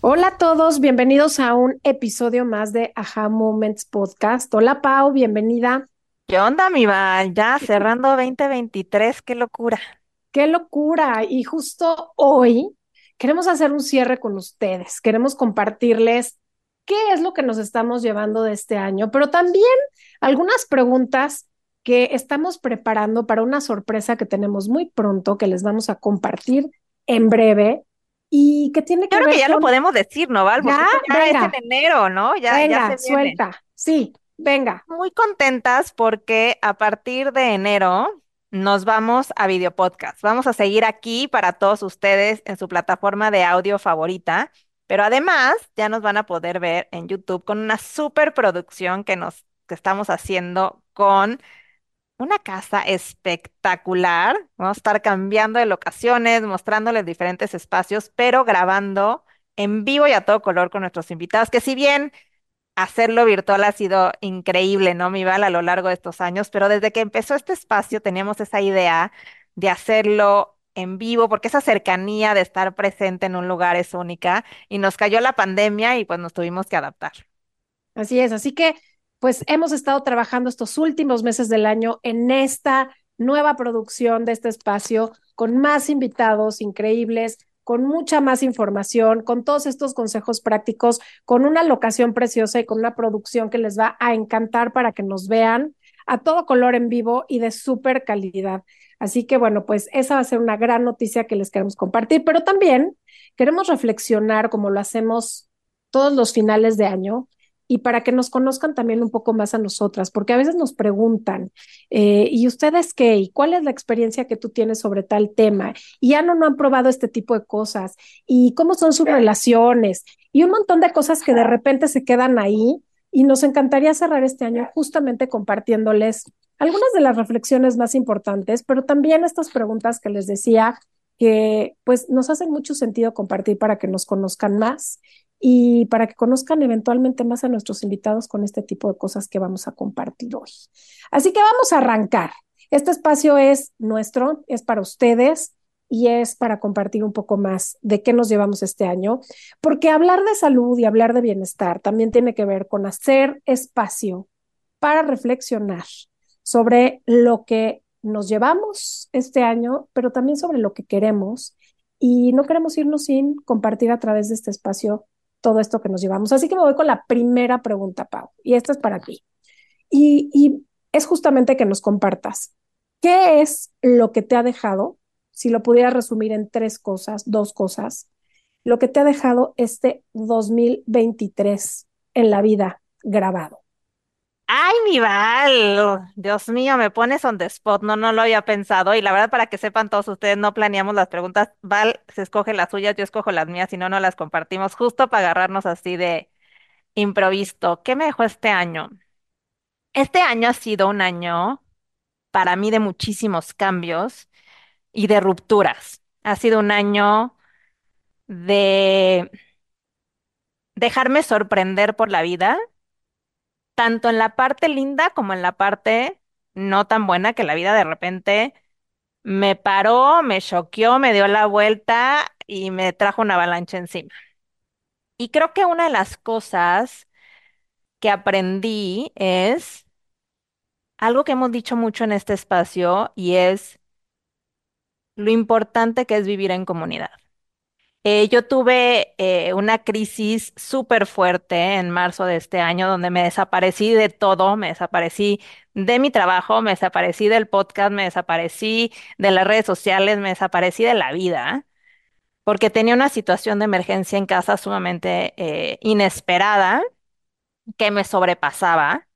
Hola a todos, bienvenidos a un episodio más de Aha Moments Podcast. Hola Pau, bienvenida. ¿Qué onda, mi Val? Ya cerrando 2023, qué locura. Qué locura. Y justo hoy queremos hacer un cierre con ustedes. Queremos compartirles qué es lo que nos estamos llevando de este año, pero también algunas preguntas que estamos preparando para una sorpresa que tenemos muy pronto, que les vamos a compartir en breve y que tiene que Creo ver que ya lo podemos decir, ¿no, Val? ya, ya es en enero, ¿no? Ya, venga, ya se viene. suelta. Sí, venga. Muy contentas porque a partir de enero nos vamos a video podcast. Vamos a seguir aquí para todos ustedes en su plataforma de audio favorita, pero además ya nos van a poder ver en YouTube con una super producción que nos que estamos haciendo con una casa espectacular. Vamos a estar cambiando de locaciones, mostrándoles diferentes espacios, pero grabando en vivo y a todo color con nuestros invitados, que si bien hacerlo virtual ha sido increíble, ¿no, mi Val, a lo largo de estos años, pero desde que empezó este espacio teníamos esa idea de hacerlo en vivo, porque esa cercanía de estar presente en un lugar es única y nos cayó la pandemia y pues nos tuvimos que adaptar. Así es, así que pues hemos estado trabajando estos últimos meses del año en esta nueva producción de este espacio con más invitados increíbles, con mucha más información, con todos estos consejos prácticos, con una locación preciosa y con una producción que les va a encantar para que nos vean a todo color en vivo y de súper calidad. Así que bueno, pues esa va a ser una gran noticia que les queremos compartir, pero también queremos reflexionar como lo hacemos todos los finales de año y para que nos conozcan también un poco más a nosotras, porque a veces nos preguntan, eh, ¿y ustedes qué? ¿Y cuál es la experiencia que tú tienes sobre tal tema? ¿Y ya no, no han probado este tipo de cosas? ¿Y cómo son sus relaciones? Y un montón de cosas que de repente se quedan ahí y nos encantaría cerrar este año justamente compartiéndoles algunas de las reflexiones más importantes, pero también estas preguntas que les decía que pues nos hacen mucho sentido compartir para que nos conozcan más y para que conozcan eventualmente más a nuestros invitados con este tipo de cosas que vamos a compartir hoy. Así que vamos a arrancar. Este espacio es nuestro, es para ustedes y es para compartir un poco más de qué nos llevamos este año, porque hablar de salud y hablar de bienestar también tiene que ver con hacer espacio para reflexionar sobre lo que nos llevamos este año, pero también sobre lo que queremos y no queremos irnos sin compartir a través de este espacio todo esto que nos llevamos. Así que me voy con la primera pregunta, Pau, y esta es para ti. Y, y es justamente que nos compartas, ¿qué es lo que te ha dejado, si lo pudieras resumir en tres cosas, dos cosas, lo que te ha dejado este 2023 en la vida grabado? Ay, mi Val, Dios mío, me pones on the spot, no, no lo había pensado. Y la verdad, para que sepan todos ustedes, no planeamos las preguntas. Val se escoge las suyas, yo escojo las mías, si no, no las compartimos, justo para agarrarnos así de improviso. ¿Qué me dejó este año? Este año ha sido un año para mí de muchísimos cambios y de rupturas. Ha sido un año de dejarme sorprender por la vida tanto en la parte linda como en la parte no tan buena, que la vida de repente me paró, me choqueó, me dio la vuelta y me trajo una avalancha encima. Y creo que una de las cosas que aprendí es algo que hemos dicho mucho en este espacio y es lo importante que es vivir en comunidad. Eh, yo tuve eh, una crisis súper fuerte en marzo de este año donde me desaparecí de todo, me desaparecí de mi trabajo, me desaparecí del podcast, me desaparecí de las redes sociales, me desaparecí de la vida, porque tenía una situación de emergencia en casa sumamente eh, inesperada que me sobrepasaba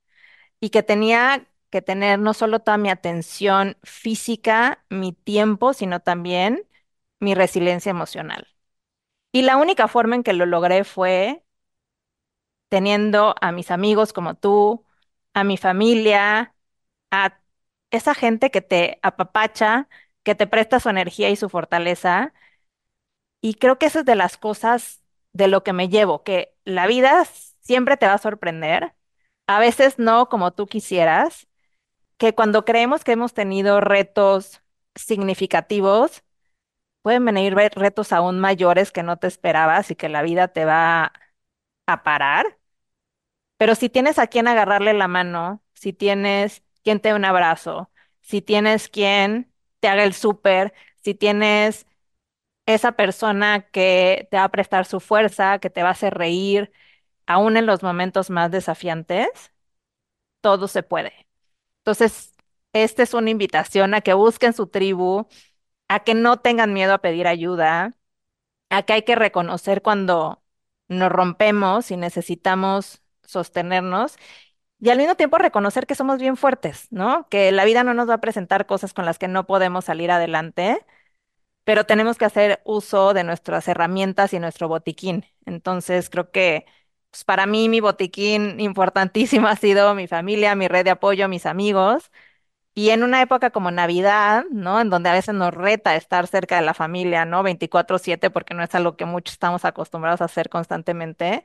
y que tenía que tener no solo toda mi atención física, mi tiempo, sino también mi resiliencia emocional. Y la única forma en que lo logré fue teniendo a mis amigos como tú, a mi familia, a esa gente que te apapacha, que te presta su energía y su fortaleza. Y creo que esa es de las cosas de lo que me llevo, que la vida siempre te va a sorprender, a veces no como tú quisieras, que cuando creemos que hemos tenido retos significativos, pueden venir re- retos aún mayores que no te esperabas y que la vida te va a parar. Pero si tienes a quien agarrarle la mano, si tienes quien te dé un abrazo, si tienes quien te haga el súper, si tienes esa persona que te va a prestar su fuerza, que te va a hacer reír, aún en los momentos más desafiantes, todo se puede. Entonces, esta es una invitación a que busquen su tribu, a que no tengan miedo a pedir ayuda, a que hay que reconocer cuando nos rompemos y necesitamos sostenernos y al mismo tiempo reconocer que somos bien fuertes, ¿no? Que la vida no nos va a presentar cosas con las que no podemos salir adelante, pero tenemos que hacer uso de nuestras herramientas y nuestro botiquín. Entonces, creo que pues, para mí mi botiquín importantísimo ha sido mi familia, mi red de apoyo, mis amigos. Y en una época como Navidad, ¿no? En donde a veces nos reta estar cerca de la familia, ¿no? 24/7, porque no es algo que muchos estamos acostumbrados a hacer constantemente.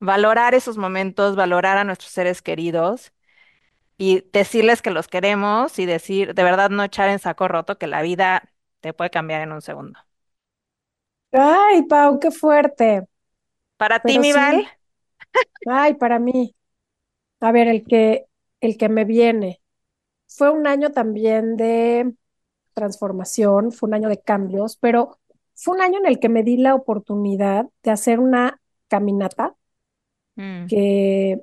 Valorar esos momentos, valorar a nuestros seres queridos y decirles que los queremos y decir, de verdad, no echar en saco roto que la vida te puede cambiar en un segundo. Ay, Pau, qué fuerte. Para ti, Pero mi Val, sí, ay, para mí. A ver, el que, el que me viene. Fue un año también de transformación, fue un año de cambios, pero fue un año en el que me di la oportunidad de hacer una caminata mm, que,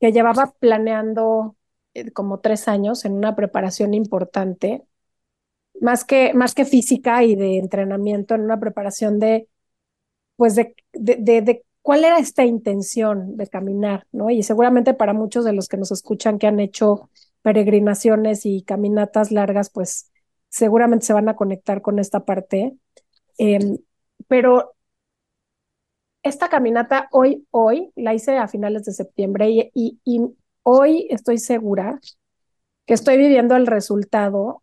que llevaba planeando eh, como tres años en una preparación importante, más que, más que física y de entrenamiento, en una preparación de, pues de, de, de, de cuál era esta intención de caminar, ¿no? Y seguramente para muchos de los que nos escuchan que han hecho peregrinaciones y caminatas largas, pues seguramente se van a conectar con esta parte. Em, pero esta caminata hoy, hoy, la hice a finales de septiembre y, y, hoy estoy segura que estoy viviendo el resultado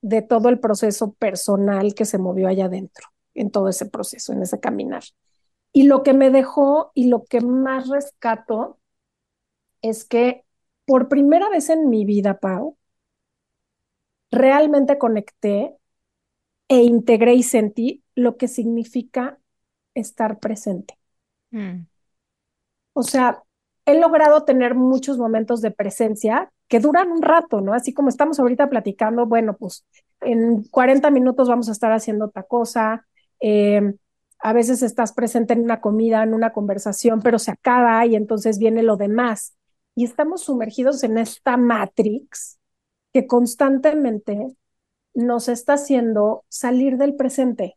de todo el proceso personal que se movió allá adentro, en todo ese proceso, en ese caminar. Y lo que me dejó y lo que más rescato es que por primera vez en mi vida, Pau, realmente conecté e integré y sentí lo que significa estar presente. mm, O sea, he logrado tener muchos momentos de presencia que duran un rato, ¿no? Así como estamos ahorita platicando, bueno, pues en 40 minutos vamos a estar haciendo otra cosa. Eh, a veces estás presente en una comida, en una conversación, pero se acaba y entonces viene lo demás. Y estamos sumergidos en esta matrix que constantemente nos está haciendo salir del presente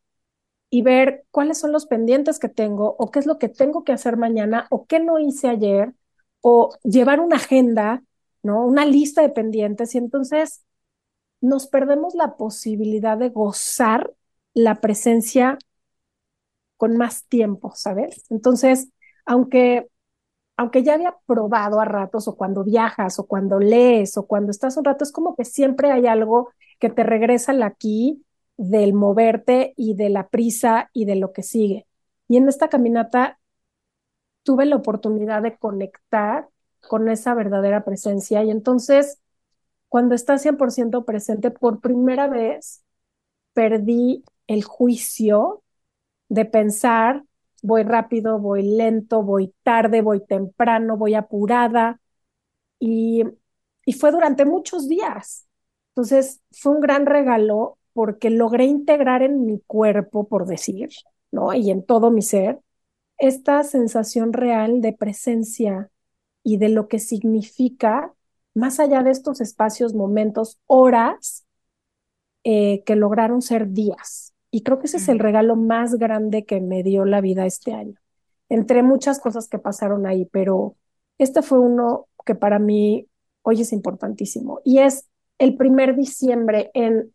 y ver cuáles son los pendientes que tengo o qué es lo que tengo que hacer mañana o qué no hice ayer o llevar una agenda, ¿no? Una lista de pendientes y entonces nos perdemos la posibilidad de gozar la presencia con más tiempo, ¿sabes? Entonces, aunque aunque ya había probado a ratos o cuando viajas o cuando lees o cuando estás un rato, es como que siempre hay algo que te regresa al aquí del moverte y de la prisa y de lo que sigue. Y en esta caminata tuve la oportunidad de conectar con esa verdadera presencia y entonces cuando estás 100% presente, por primera vez perdí el juicio de pensar voy rápido, voy lento, voy tarde, voy temprano, voy apurada. Y, y fue durante muchos días. Entonces, fue un gran regalo porque logré integrar en mi cuerpo, por decir, ¿no? Y en todo mi ser, esta sensación real de presencia y de lo que significa, más allá de estos espacios, momentos, horas, eh, que lograron ser días. Y creo que ese es el regalo más grande que me dio la vida este año, entre muchas cosas que pasaron ahí, pero este fue uno que para mí hoy es importantísimo. Y es el primer diciembre en,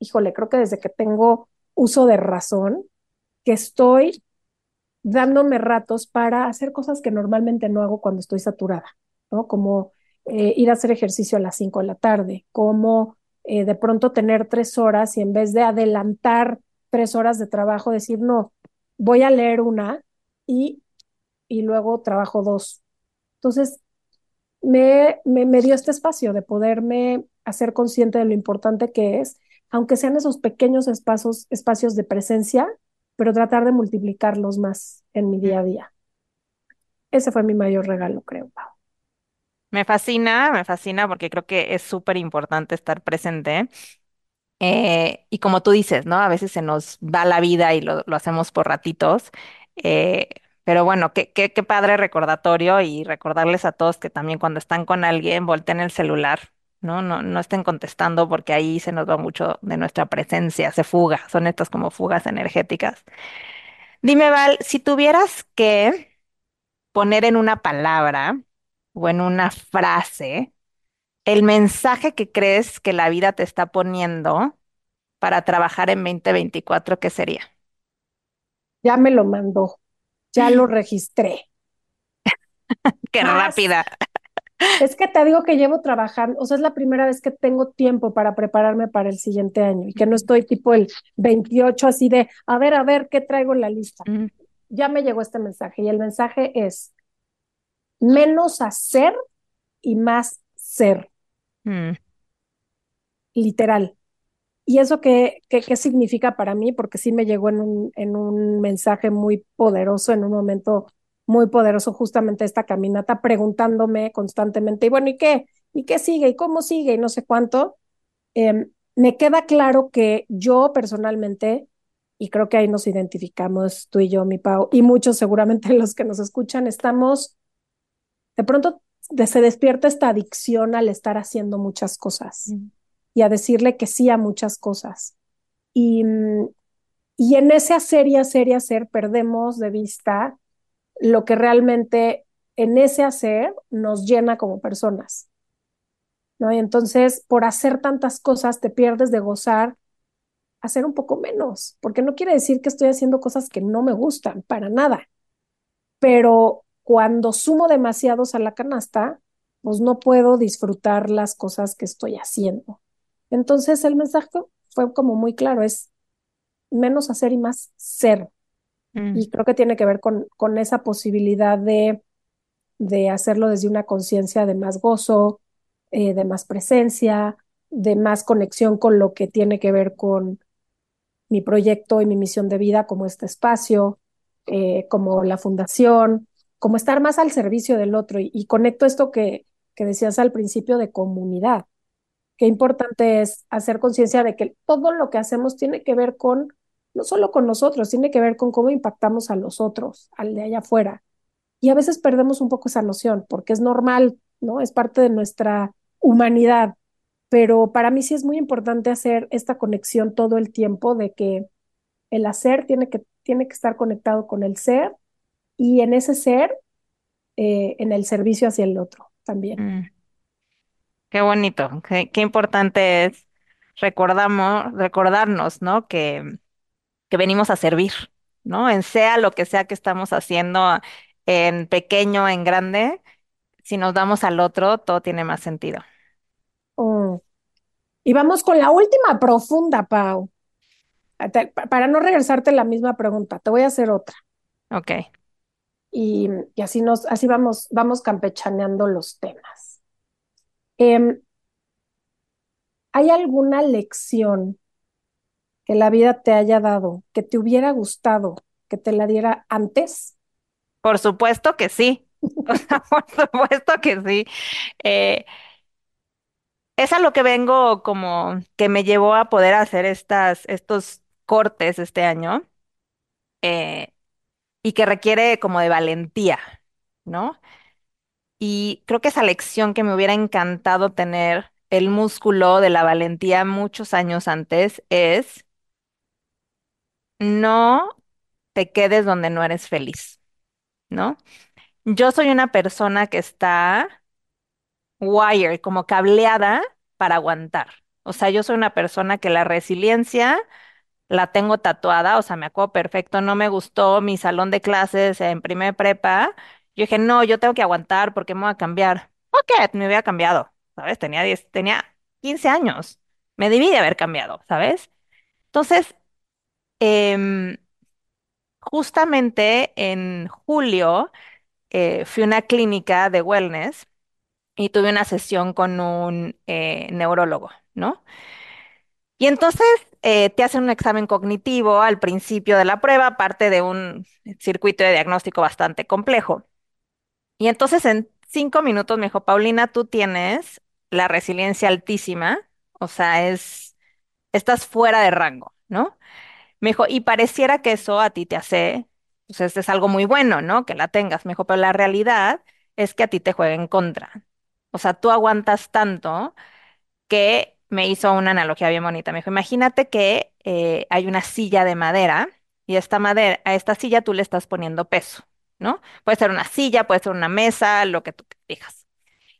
híjole, creo que desde que tengo uso de razón, que estoy dándome ratos para hacer cosas que normalmente no hago cuando estoy saturada, ¿no? Como eh, ir a hacer ejercicio a las 5 de la tarde, como eh, de pronto tener tres horas y en vez de adelantar tres horas de trabajo, decir, no, voy a leer una y, y luego trabajo dos. Entonces, me, me, me dio este espacio de poderme hacer consciente de lo importante que es, aunque sean esos pequeños espacios, espacios de presencia, pero tratar de multiplicarlos más en mi día a día. Ese fue mi mayor regalo, creo, Pau. Me fascina, me fascina porque creo que es súper importante estar presente. Eh, y como tú dices, ¿no? A veces se nos va la vida y lo, lo hacemos por ratitos. eh, pero bueno, qué, qué, qué padre recordatorio y recordarles a todos que también cuando están con alguien, volteen el celular, ¿no? No, no estén contestando porque ahí se nos va mucho de nuestra presencia, se fuga, son estas como fugas energéticas. Dime, Val, si tuvieras que poner en una palabra o en una frase el mensaje que crees que la vida te está poniendo para trabajar en 2024, ¿qué sería? Ya me lo mandó, ya lo registré. Qué Más, rápida. es que te digo que llevo trabajando, o sea, es la primera vez que tengo tiempo para prepararme para el siguiente año y que no estoy tipo el 28 así de, a ver, a ver, ¿qué traigo en la lista? Mm, Ya me llegó este mensaje y el mensaje es menos hacer y más ser, mm, literal. ¿Y eso qué, qué, qué significa para mí? Porque sí me llegó en un, en un mensaje muy poderoso, en un momento muy poderoso, justamente esta caminata, preguntándome constantemente, y bueno, ¿y qué? ¿Y qué sigue? ¿Y cómo sigue? Y no sé cuánto. Eh, me queda claro que yo personalmente, y creo que ahí nos identificamos tú y yo, mi Pau, y muchos seguramente los que nos escuchan, estamos, de pronto se despierta esta adicción al estar haciendo muchas cosas mm, y a decirle que sí a muchas cosas. Y, y en ese hacer y hacer y hacer perdemos de vista lo que realmente en ese hacer nos llena como personas, ¿no? Y entonces, por hacer tantas cosas, te pierdes de gozar hacer un poco menos, porque no quiere decir que estoy haciendo cosas que no me gustan, para nada, pero cuando sumo demasiados a la canasta, pues no puedo disfrutar las cosas que estoy haciendo. Entonces, el mensaje fue como muy claro, es menos hacer y más ser. mm, Y creo que tiene que ver con, con esa posibilidad de, de hacerlo desde una conciencia de más gozo, eh, de más presencia, de más conexión con lo que tiene que ver con mi proyecto y mi misión de vida, como este espacio, eh, como la fundación, como estar más al servicio del otro. Y, conecto esto que, que decías al principio de comunidad. Qué importante es hacer conciencia de que todo lo que hacemos tiene que ver con, no solo con nosotros, tiene que ver con cómo impactamos a los otros, al de allá afuera. Y a veces perdemos un poco esa noción, porque es normal, ¿no? Es parte de nuestra humanidad. Pero para mí sí es muy importante hacer esta conexión todo el tiempo de que el hacer tiene que, tiene que estar conectado con el ser y en ese ser, eh, en el servicio hacia el otro también. mm. Qué bonito, qué, qué importante es recordamos, recordarnos, ¿no? Que, que venimos a servir, ¿no? En sea lo que sea que estamos haciendo, en pequeño, en grande, si nos damos al otro, todo tiene más sentido. Oh. Y vamos con la última profunda, Pau. Pa- Para no regresarte la misma pregunta, te voy a hacer otra. Ok. Y, y así nos, así vamos, vamos campechaneando los temas. Em, ¿hay alguna lección que la vida te haya dado, que te hubiera gustado que te la diera antes? Por supuesto que sí. O sea, por supuesto que sí. Eh, es a lo que vengo como que me llevó a poder hacer estas, estos cortes este año eh, y que requiere como de valentía, ¿no? Y creo que esa lección que me hubiera encantado tener el músculo de la valentía muchos años antes es no te quedes donde no eres feliz, ¿no? Yo soy una persona que está wired, como cableada para aguantar. O sea, yo soy una persona que la resiliencia la tengo tatuada, o sea, me acuerdo perfecto, no me gustó mi salón de clases en primer prepa. Yo dije, no, yo tengo que aguantar porque me voy a cambiar. Ok, me hubiera cambiado, ¿sabes? Tenía 10, tenía 15 años. Me debí de haber cambiado, ¿sabes? Entonces, em, justamente en julio eh, fui a una clínica de wellness y tuve una sesión con un eh, neurólogo, ¿no? Y entonces eh, te hacen un examen cognitivo al principio de la prueba, parte de un circuito de diagnóstico bastante complejo. Y entonces en cinco minutos me dijo, Paulina, tú tienes la resiliencia altísima, o sea, es, estás fuera de rango, ¿no? Me dijo, y pareciera que eso a ti te hace, pues es algo muy bueno, ¿no? Que la tengas. Me dijo, pero la realidad es que a ti te juega en contra. O sea, tú aguantas tanto que me hizo una analogía bien bonita. Me dijo, imagínate que eh, hay una silla de madera y esta madera, a esta silla tú le estás poniendo peso, ¿no? Puede ser una silla, puede ser una mesa, lo que tú digas.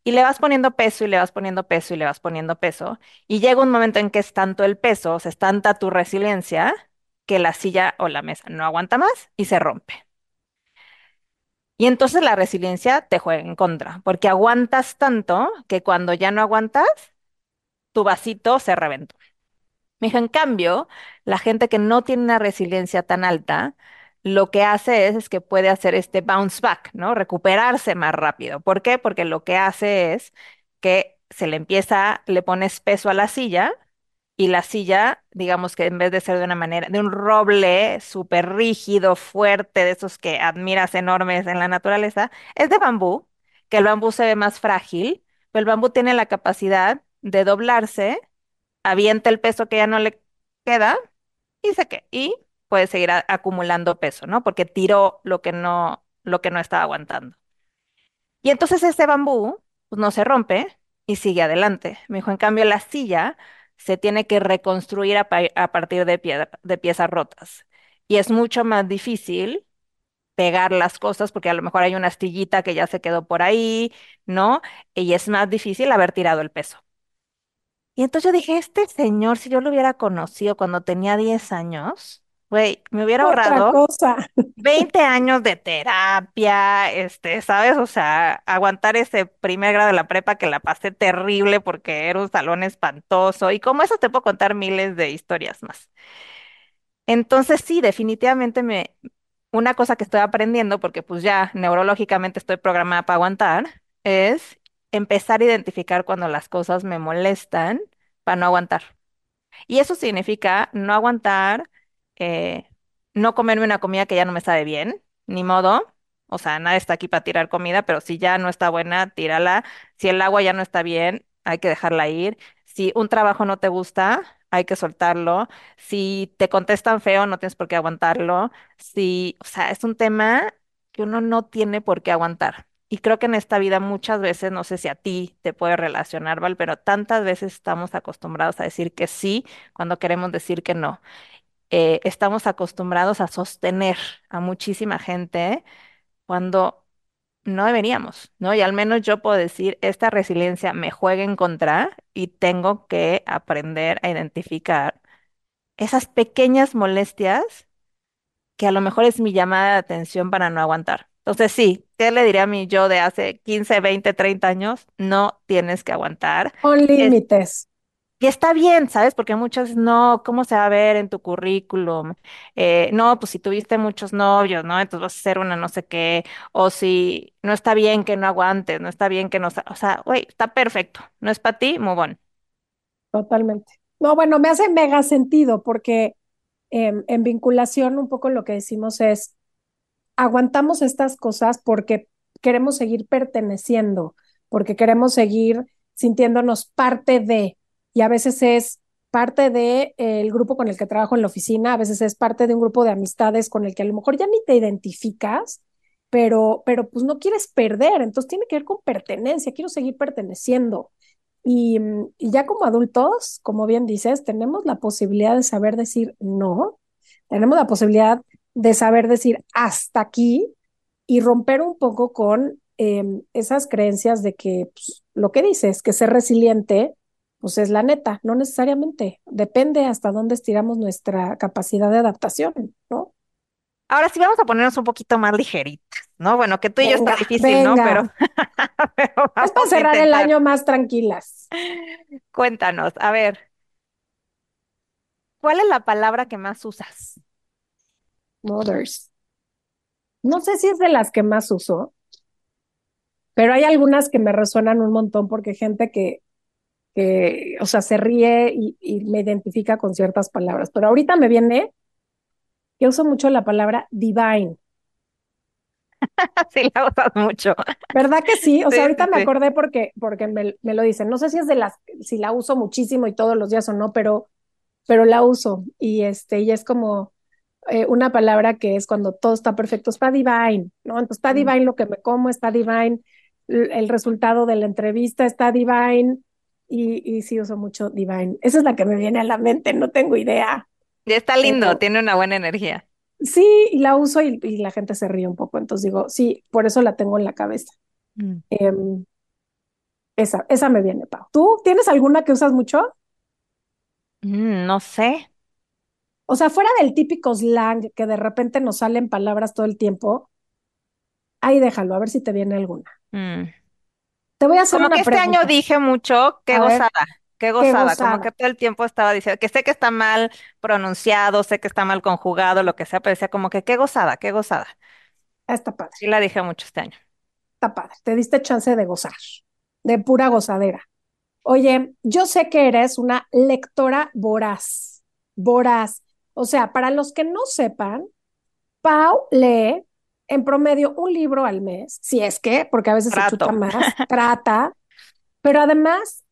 Y le vas poniendo peso y le vas poniendo peso y le vas poniendo peso. Y llega un momento en que es tanto el peso, o sea, es tanta tu resiliencia, que la silla o la mesa no aguanta más y se rompe. Y entonces la resiliencia te juega en contra, porque aguantas tanto que cuando ya no aguantas, tu vasito se reventó. Me en cambio, la gente que no tiene una resiliencia tan alta, lo que hace es, es que puede hacer este bounce back, ¿no? Recuperarse más rápido. ¿Por qué? Porque lo que hace es que se le empieza, le pones peso a la silla y la silla, digamos que en vez de ser de una manera, de un roble súper rígido, fuerte, de esos que admiras enormes en la naturaleza, es de bambú, que el bambú se ve más frágil, pero el bambú tiene la capacidad de doblarse, avienta el peso que ya no le queda y se que y puede seguir acumulando peso, ¿no? Porque tiró lo que no, lo que no estaba aguantando. Y entonces ese bambú pues, no se rompe y sigue adelante. Me dijo, en cambio, la silla se tiene que reconstruir a, partir de, de piezas rotas. Y es mucho más difícil pegar las cosas porque a lo mejor hay una astillita que ya se quedó por ahí, ¿no? Y es más difícil haber tirado el peso. Y entonces yo dije, este señor, si yo lo hubiera conocido cuando tenía 10 años, güey, me hubiera ahorrado 20 años de terapia, este, ¿sabes? O sea, aguantar ese primer grado de la prepa que la pasé terrible porque era un salón espantoso. Y como eso te puedo contar miles de historias más. Entonces sí, definitivamente me, una cosa que estoy aprendiendo, porque pues ya neurológicamente estoy programada para aguantar, es empezar a identificar cuando las cosas me molestan para no aguantar. Y eso significa no aguantar, eh, no comerme una comida que ya no me sabe bien, ni modo. O sea, nada está aquí para tirar comida, pero si ya no está buena, tírala. Si el agua ya no está bien, hay que dejarla ir. Si un trabajo no te gusta, hay que soltarlo. Si te contestan feo, no tienes por qué aguantarlo. Si, o sea, es un tema que uno no tiene por qué aguantar. Y creo que en esta vida muchas veces, no sé si a ti te puede relacionar, Val, pero tantas veces estamos acostumbrados a decir que sí cuando queremos decir que no. Eh, estamos acostumbrados a sostener a muchísima gente cuando no deberíamos, ¿no? Y al menos yo puedo decir, esta resiliencia me juega en contra y tengo que aprender a identificar esas pequeñas molestias que a lo mejor es mi llamada de atención para no aguantar. Entonces, sí, ¿qué le diría a mí yo de hace 15, 20, 30 años? No tienes que aguantar. Con límites. Y está bien, ¿sabes? Porque muchas no, ¿cómo se va a ver en tu currículum? Eh, no, pues si tuviste muchos novios, ¿no? Entonces vas a ser una no sé qué. O si no está bien que no aguantes, no está bien que no... O sea, güey, está perfecto. No es para ti, muy bueno. Totalmente. No, bueno, me hace mega sentido porque em, en vinculación un poco lo que decimos es, aguantamos estas cosas porque queremos seguir perteneciendo, porque queremos seguir sintiéndonos parte de, y a veces es parte del de, el grupo con el que trabajo en la oficina, a veces es parte de un grupo de amistades con el que a lo mejor ya ni te identificas, pero, pero pues no quieres perder, entonces tiene que ver con pertenencia, quiero seguir perteneciendo. Y, y ya como adultos, como bien dices, tenemos la posibilidad de saber decir no, tenemos la posibilidad de saber decir hasta aquí y romper un poco con em, esas creencias de que pues, lo que dices, que ser resiliente pues es la neta, no necesariamente. Depende hasta dónde estiramos nuestra capacidad de adaptación, ¿no? Ahora sí vamos a ponernos un poquito más ligeritas, ¿no? Bueno, que tú y yo está Venga, difícil, ¿no? Pero, pero Es para cerrar el año más tranquilas. Cuéntanos, a ver, ¿cuál es la palabra que más usas? Mothers. No sé si es de las que más uso, pero hay algunas que me resuenan un montón porque gente que, que, o sea, se ríe y, y me identifica con ciertas palabras. Pero ahorita me viene que uso mucho la palabra divine. Sí, la usas mucho. ¿Verdad que sí? O sea, Sí, ahorita sí, me acordé porque, porque me, me lo dicen. No sé si es de las, si la uso muchísimo y todos los días o no, pero, pero la uso. Y este, y es como eh, una palabra que es cuando todo está perfecto, está divine, ¿no? Entonces está divine lo que me como, está divine el resultado de la entrevista, está divine. Y, y sí uso mucho divine. Esa es la que me viene a la mente, no tengo idea. Y está lindo, tiene una buena energía. sí, y la uso y, y la gente se ríe un poco. Entonces digo, sí, por eso la tengo en la cabeza. Mm. Em, esa, esa me viene, Pau. ¿Tú tienes alguna que usas mucho? Mm, no sé. O sea, fuera del típico slang que de repente nos salen palabras todo el tiempo, ahí déjalo, a ver si te viene alguna. Mm. Te voy a hacer Como que una este año dije mucho, qué A ver, gozada, qué qué gozada, como gozada. que todo el tiempo estaba diciendo, que sé que está mal pronunciado, sé que está mal conjugado, lo que sea, pero decía como que qué gozada, qué gozada. Ah, Está padre, Sí la dije mucho este año. está padre. Te diste chance de gozar, de pura gozadera. Oye, yo sé que eres una lectora voraz, voraz. O sea, para los que no sepan, Pau lee en promedio un libro al mes, si es que, porque a veces se chuta más, trata, pero además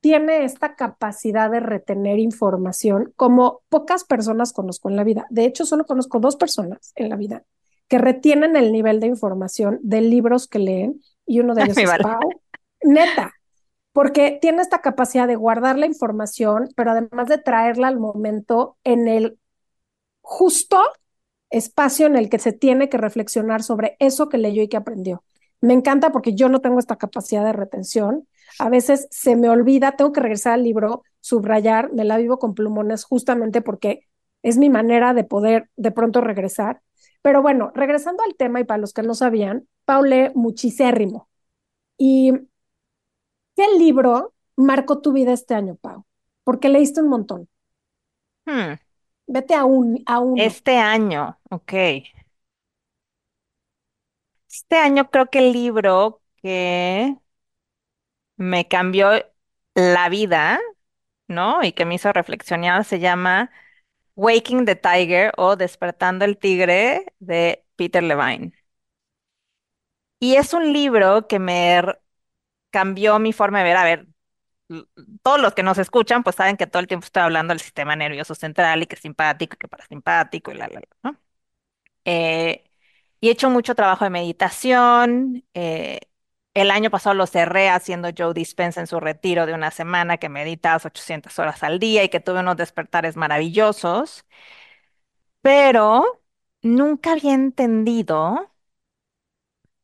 tiene esta capacidad de retener información como pocas personas conozco en la vida. De hecho, solo conozco dos personas en la vida que retienen el nivel de información de libros que leen y uno de ellos es vale. Pau. Neta, porque tiene esta capacidad de guardar la información, pero además de traerla al momento en el justo espacio en el que se tiene que reflexionar sobre eso que leyó y que aprendió. Me encanta porque yo no tengo esta capacidad de retención. A veces se me olvida, tengo que regresar al libro, subrayar, me la vivo con plumones justamente porque es mi manera de poder de pronto regresar. Pero bueno, regresando al tema y para los que no sabían, Pau lee muchísimo. ¿Y qué libro marcó tu vida este año, Pau? Porque leíste un montón. Hmm, Vete a, un, a uno. Este año, ok. Este año creo que el libro que me cambió la vida, ¿no? Y que me hizo reflexionar se llama Waking the Tiger o Despertando el Tigre de Peter Levine. Y es un libro que me cambió mi forma de ver. A ver, todos los que nos escuchan, pues saben que todo el tiempo estoy hablando del sistema nervioso central y que simpático y que parasimpático y la, la, la. Eh, y he hecho mucho trabajo de meditación. eh, el año pasado lo cerré haciendo Joe Dispenza en su retiro de una semana que meditas 800 horas al día y que tuve unos despertares maravillosos, pero nunca había entendido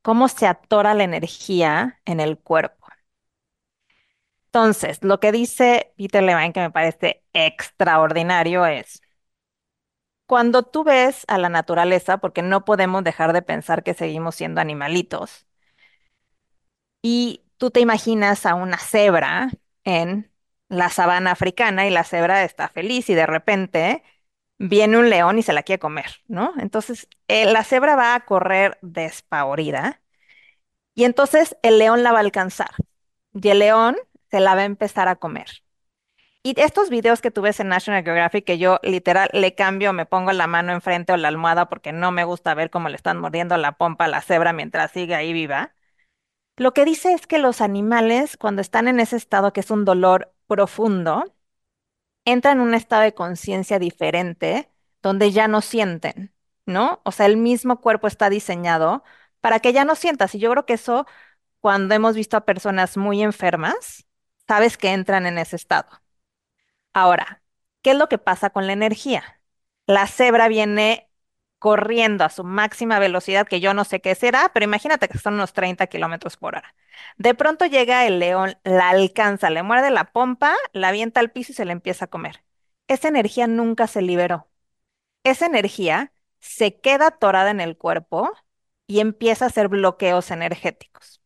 cómo se atora la energía en el cuerpo. Entonces, lo que dice Peter Levine, que me parece extraordinario, es cuando tú ves a la naturaleza, porque no podemos dejar de pensar que seguimos siendo animalitos, y tú te imaginas a una cebra en la sabana africana y la cebra está feliz y de repente viene un león y se la quiere comer, ¿no? Entonces, eh, la cebra va a correr despavorida y entonces el león la va a alcanzar y el león se la va a empezar a comer. Y estos videos que tú en National Geographic, que yo literal le cambio, me pongo la mano enfrente o la almohada porque no me gusta ver cómo le están mordiendo la pompa a la cebra mientras sigue ahí viva. Lo que dice es que los animales, cuando están en ese estado que es un dolor profundo, entran en un estado de conciencia diferente donde ya no sienten, ¿no? O sea, el mismo cuerpo está diseñado para que ya no sientas. Y yo creo que eso, cuando hemos visto a personas muy enfermas, sabes que entran en ese estado. Ahora, ¿qué es lo que pasa con la energía? La cebra viene corriendo a su máxima velocidad, que yo no sé qué será, pero imagínate que son unos 30 kilómetros por hora. De pronto llega el león, la alcanza, le muerde la pompa, la avienta al piso y se la empieza a comer. Esa energía nunca se liberó. Esa energía se queda atorada en el cuerpo y empieza a hacer bloqueos energéticos.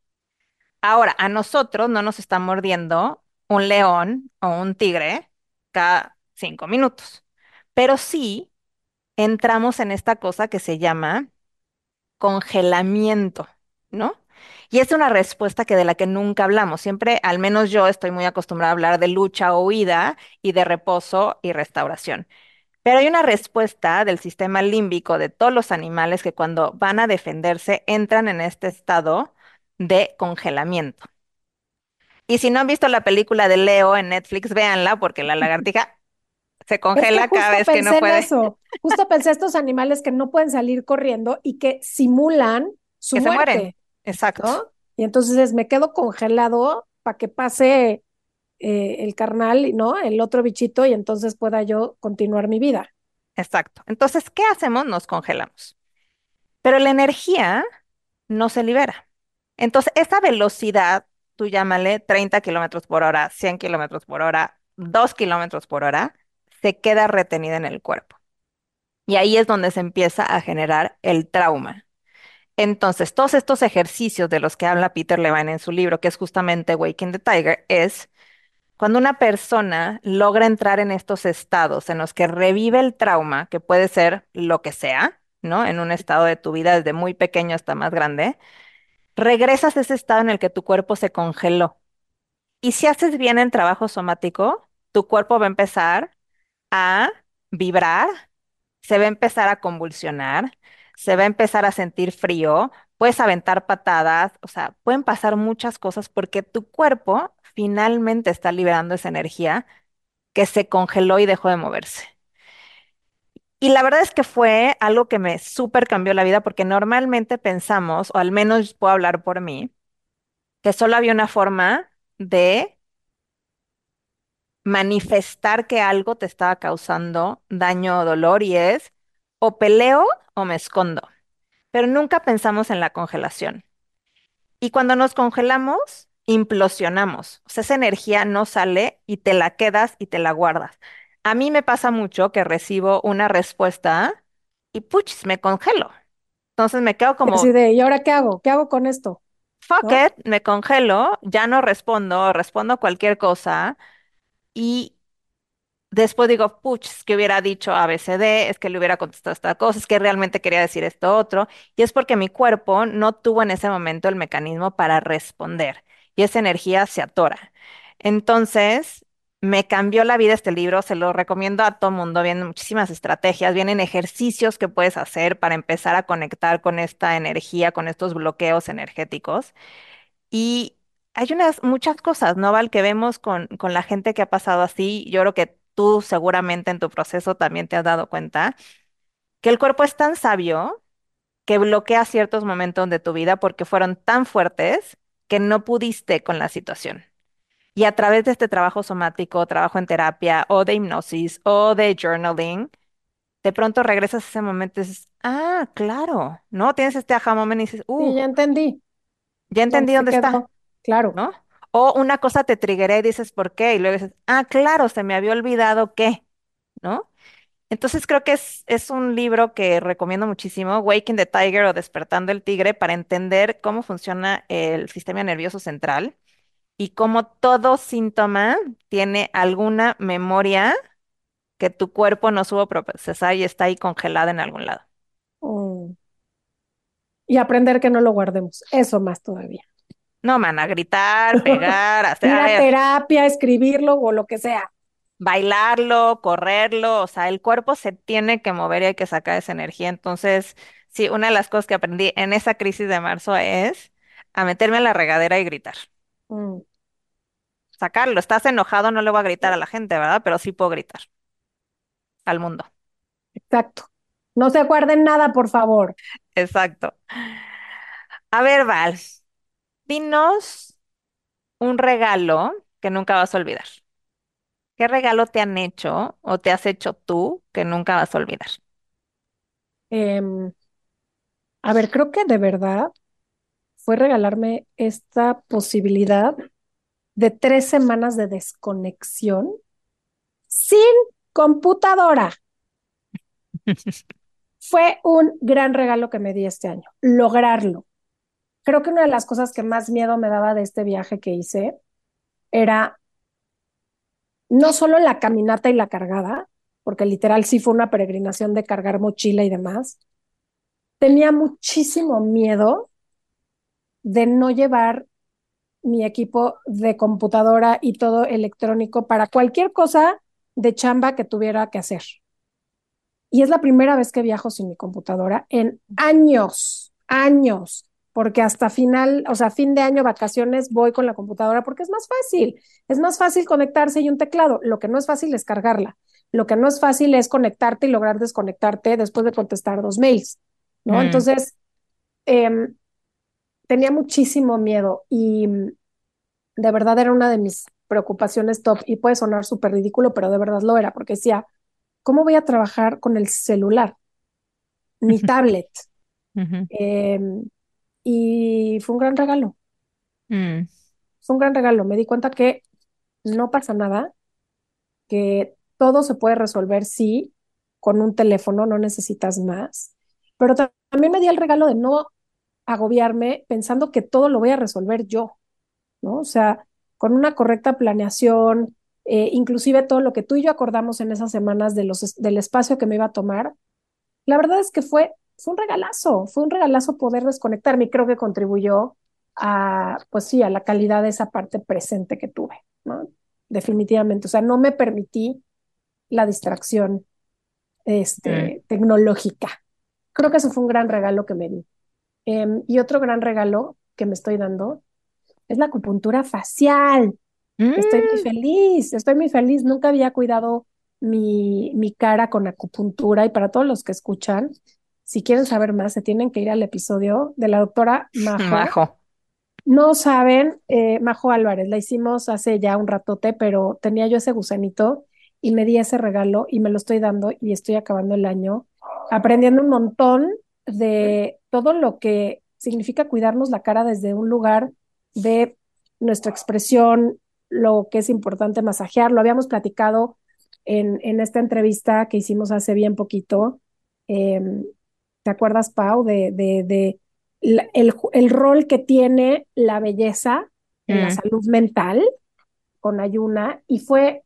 Ahora, a nosotros no nos está mordiendo un león o un tigre cada cinco minutos, pero sí entramos en esta cosa que se llama congelamiento, ¿no? Y es una respuesta que de la que nunca hablamos. Siempre, al menos yo, estoy muy acostumbrada a hablar de lucha o huida y de reposo y restauración. Pero hay una respuesta del sistema límbico de todos los animales que cuando van a defenderse entran en este estado de congelamiento. Y si no han visto la película de Leo en Netflix, véanla porque la lagartija se congela cada vez que no puede. Eso. Justo pensé estos animales que no pueden salir corriendo y que simulan su que muerte. se mueren. Exacto. Y entonces me quedo congelado para que pase eh, el carnal, ¿no? El otro bichito y entonces pueda yo continuar mi vida. Exacto. Entonces, ¿qué hacemos? Nos congelamos. Pero la energía no se libera. Entonces, esa velocidad, tú llámale 30 kilómetros por hora, 100 kilómetros por hora, 2 kilómetros por hora, se queda retenida en el cuerpo. Y ahí es donde se empieza a generar el trauma. Entonces, todos estos ejercicios de los que habla Peter Levine en su libro, que es justamente Waking the Tiger, es cuando una persona logra entrar en estos estados en los que revive el trauma, que puede ser lo que sea, ¿no? En un estado de tu vida desde muy pequeño hasta más grande, regresas a ese estado en el que tu cuerpo se congeló. Y si haces bien el trabajo somático, tu cuerpo va a empezar a vibrar, se va a empezar a convulsionar, se va a empezar a sentir frío, puedes aventar patadas, o sea, pueden pasar muchas cosas porque tu cuerpo finalmente está liberando esa energía que se congeló y dejó de moverse. Y la verdad es que fue algo que me súper cambió la vida porque normalmente pensamos, o al menos puedo hablar por mí, que solo había una forma de manifestar que algo te estaba causando daño o dolor y es o peleo o me escondo. Pero nunca pensamos en la congelación. Y cuando nos congelamos, implosionamos. O sea, esa energía no sale y te la quedas y te la guardas. A mí me pasa mucho que recibo una respuesta y puchis, me congelo. Entonces me quedo como, Así de, ¿y ahora qué hago? ¿Qué hago con esto? fuck ¿no? it, me congelo, ya no respondo, respondo cualquier cosa y después digo, puch, es que hubiera dicho ABCD, es que le hubiera contestado esta cosa, es que realmente quería decir esto otro, y es porque mi cuerpo no tuvo en ese momento el mecanismo para responder y esa energía se atora. Entonces, me cambió la vida este libro, se lo recomiendo a todo mundo, vienen muchísimas estrategias, vienen ejercicios que puedes hacer para empezar a conectar con esta energía, con estos bloqueos energéticos. Y hay unas muchas cosas, ¿no, Val, que vemos con, con la gente que ha pasado así. Yo creo que tú seguramente en tu proceso también te has dado cuenta que el cuerpo es tan sabio que bloquea ciertos momentos de tu vida porque fueron tan fuertes que no pudiste con la situación. Y a través de este trabajo somático, trabajo en terapia o de hipnosis o de journaling, de pronto regresas a ese momento y dices, ah, claro, ¿no? Tienes este aha moment y dices, Sí, uh, ya entendí. ya entendí dónde está. Claro. ¿no? O una cosa te triggeré y dices, ¿por qué? Y luego dices, ah, claro, se me había olvidado qué, ¿no? Entonces creo que es, es un libro que recomiendo muchísimo, Waking the Tiger o Despertando el Tigre, para entender cómo funciona el sistema nervioso central y cómo todo síntoma tiene alguna memoria que tu cuerpo no supo procesar y está ahí congelada en algún lado. Mm. Y aprender que no lo guardemos. Eso más todavía. No, man, a gritar, pegar, hacer, Ir a terapia, escribirlo o lo que sea. bailarlo, correrlo, o sea, el cuerpo se tiene que mover y hay que sacar esa energía. Entonces, sí, una de las cosas que aprendí en esa crisis de marzo es a meterme a la regadera y gritar. Mm. Sacarlo. Estás enojado, no le voy a gritar a la gente, ¿verdad? Pero sí puedo gritar al mundo. Exacto. No se guarden nada, por favor. Exacto. A ver, Val, dinos un regalo que nunca vas a olvidar. ¿Qué regalo te han hecho o te has hecho tú que nunca vas a olvidar? Em, a ver, creo que de verdad fue regalarme esta posibilidad de tres semanas de desconexión sin computadora. Fue un gran regalo que me di este año, lograrlo. Creo que una de las cosas que más miedo me daba de este viaje que hice era no solo la caminata y la cargada, porque literal sí fue una peregrinación de cargar mochila y demás, tenía muchísimo miedo de no llevar mi equipo de computadora y todo electrónico para cualquier cosa de chamba que tuviera que hacer. Y es la primera vez que viajo sin mi computadora en años, años, porque hasta final, o sea, fin de año, vacaciones, voy con la computadora porque es más fácil. Es más fácil conectarse y un teclado. Lo que no es fácil es cargarla. Lo que no es fácil es conectarte y lograr desconectarte después de contestar dos mails, ¿no? Mm. Entonces, em, tenía muchísimo miedo y de verdad era una de mis preocupaciones top y puede sonar súper ridículo, pero de verdad lo era, porque decía, ¿cómo voy a trabajar con el celular? Mi tablet. Em, y fue un gran regalo. Mm. Fue un gran regalo. Me di cuenta que no pasa nada, que todo se puede resolver, sí, con un teléfono, no necesitas más. Pero también me di el regalo de no agobiarme pensando que todo lo voy a resolver yo, ¿no? O sea, con una correcta planeación, eh, inclusive todo lo que tú y yo acordamos en esas semanas de los, del espacio que me iba a tomar, la verdad es que fue, fue un regalazo, fue un regalazo poder desconectarme y creo que contribuyó a, pues sí, a la calidad de esa parte presente que tuve, ¿no? Definitivamente, o sea, no me permití la distracción este, tecnológica. Creo que eso fue un gran regalo que me di. Em, y otro gran regalo que me estoy dando es la acupuntura facial. Estoy muy mm. feliz, estoy muy feliz. Nunca había cuidado mi, mi cara con acupuntura y para todos los que escuchan, si quieren saber más, se tienen que ir al episodio de la doctora Majo. Majo. No saben, eh, Majo Álvarez, la hicimos hace ya un ratote, pero tenía yo ese gusanito y me di ese regalo y me lo estoy dando y estoy acabando el año aprendiendo un montón de todo lo que significa cuidarnos la cara desde un lugar de nuestra expresión, lo que es importante masajear. Lo habíamos platicado en, en esta entrevista que hicimos hace bien poquito. Em, ¿Te acuerdas, Pau, de, de, de el, el, rol que tiene la belleza en la mm. salud mental con ayuna? Y fue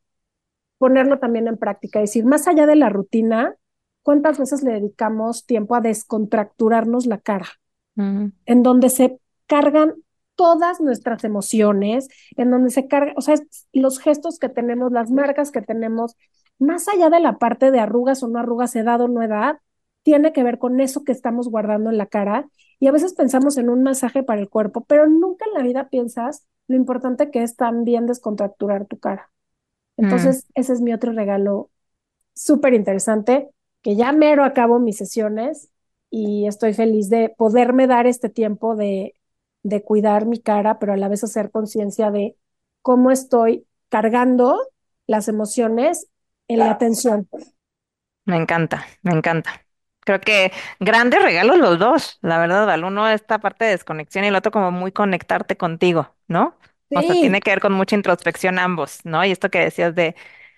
ponerlo también en práctica, es decir, más allá de la rutina, ¿cuántas veces le dedicamos tiempo a descontracturarnos la cara? En donde se cargan todas nuestras emociones, en donde se carga, o sea, los gestos que tenemos, las marcas que tenemos, más allá de la parte de arrugas o no arrugas, edad o no edad, tiene que ver con eso que estamos guardando en la cara. Y a veces pensamos en un masaje para el cuerpo, pero nunca en la vida piensas lo importante que es también descontracturar tu cara. Entonces, ese es mi otro regalo súper interesante que ya mero acabo mis sesiones y estoy feliz de poderme dar este tiempo de, de cuidar mi cara, pero a la vez hacer conciencia de cómo estoy cargando las emociones en la atención. Me encanta, me encanta. Creo que grandes regalos los dos, la verdad, Val. Uno esta parte de desconexión y el otro como muy conectarte contigo, ¿no? O sea, tiene que ver con mucha introspección ambos, ¿no? Y esto que decías de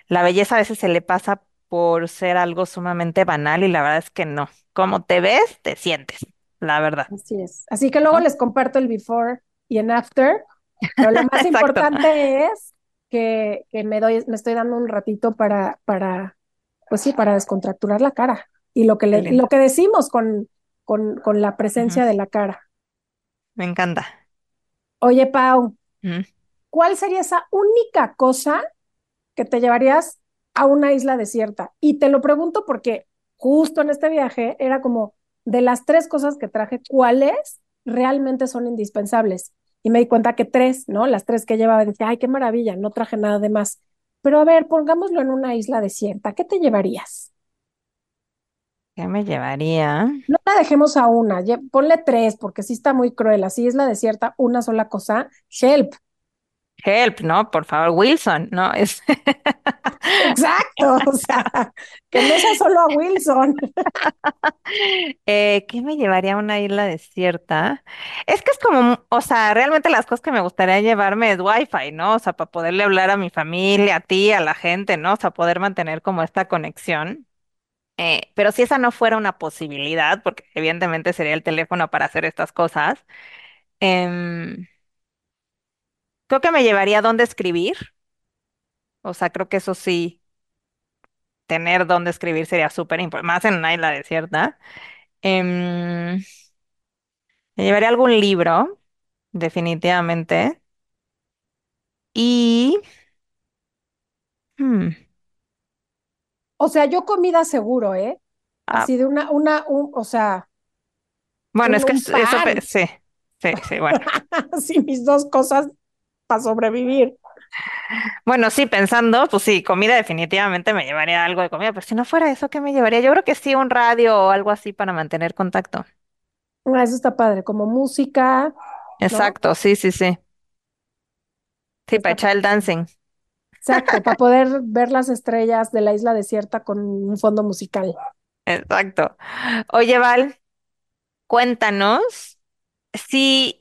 la belleza a veces se le pasa por ser algo sumamente banal y la verdad es que no. Como te ves, te sientes, la verdad. Así es. Así que luego les comparto el before y el after, pero lo más importante es que, que, me doy, me estoy dando un ratito para, para, pues sí, para descontracturar la cara. Y lo que le, lo que decimos con, con, con la presencia de la cara. Me encanta. Oye, Pau, ¿cuál sería esa única cosa que te llevarías a una isla desierta. Y te lo pregunto porque justo en este viaje era como de las tres cosas que traje, ¿cuáles realmente son indispensables? Y me di cuenta que tres, ¿no? Las tres que llevaba, decía, ay, qué maravilla, no traje nada de más. Pero a ver, pongámoslo en una isla desierta, ¿qué te llevarías? ¿Qué me llevaría? No la dejemos a una, ponle tres, porque sí está muy cruel. Así es la desierta, una sola cosa. Help. Help, ¿no? Por favor, Wilson, ¿no? Es... Exacto, o sea, que no sea solo a Wilson. Eh, ¿qué me llevaría a una isla desierta? Es que es como, o sea, realmente las cosas que me gustaría llevarme es Wi-Fi, ¿no? O sea, para poderle hablar a mi familia, a ti, a la gente, ¿no? O sea, poder mantener como esta conexión. Eh, pero si esa no fuera una posibilidad, porque evidentemente sería el teléfono para hacer estas cosas, em, creo que me llevaría a dónde escribir. O sea, creo que eso sí, tener dónde escribir sería súper importante, más en una isla desierta. Em, me llevaría algún libro, definitivamente. Y... hmm, O sea, yo comida seguro, ¿eh? ah, Así de una, una, un, o sea, bueno, un, es que un es- eso, pan. sí, sí, sí, bueno. Así mis dos cosas para sobrevivir. Bueno, sí, pensando, pues sí, comida definitivamente me llevaría algo de comida, pero si no fuera eso, ¿qué me llevaría? Yo creo que sí, un radio o algo así para mantener contacto. Ah, eso está padre, como música, ¿no? Exacto, sí, sí, sí. Sí, para Está echar el dancing. Exacto, para poder ver las estrellas de la isla desierta con un fondo musical. Exacto. Oye, Val, cuéntanos si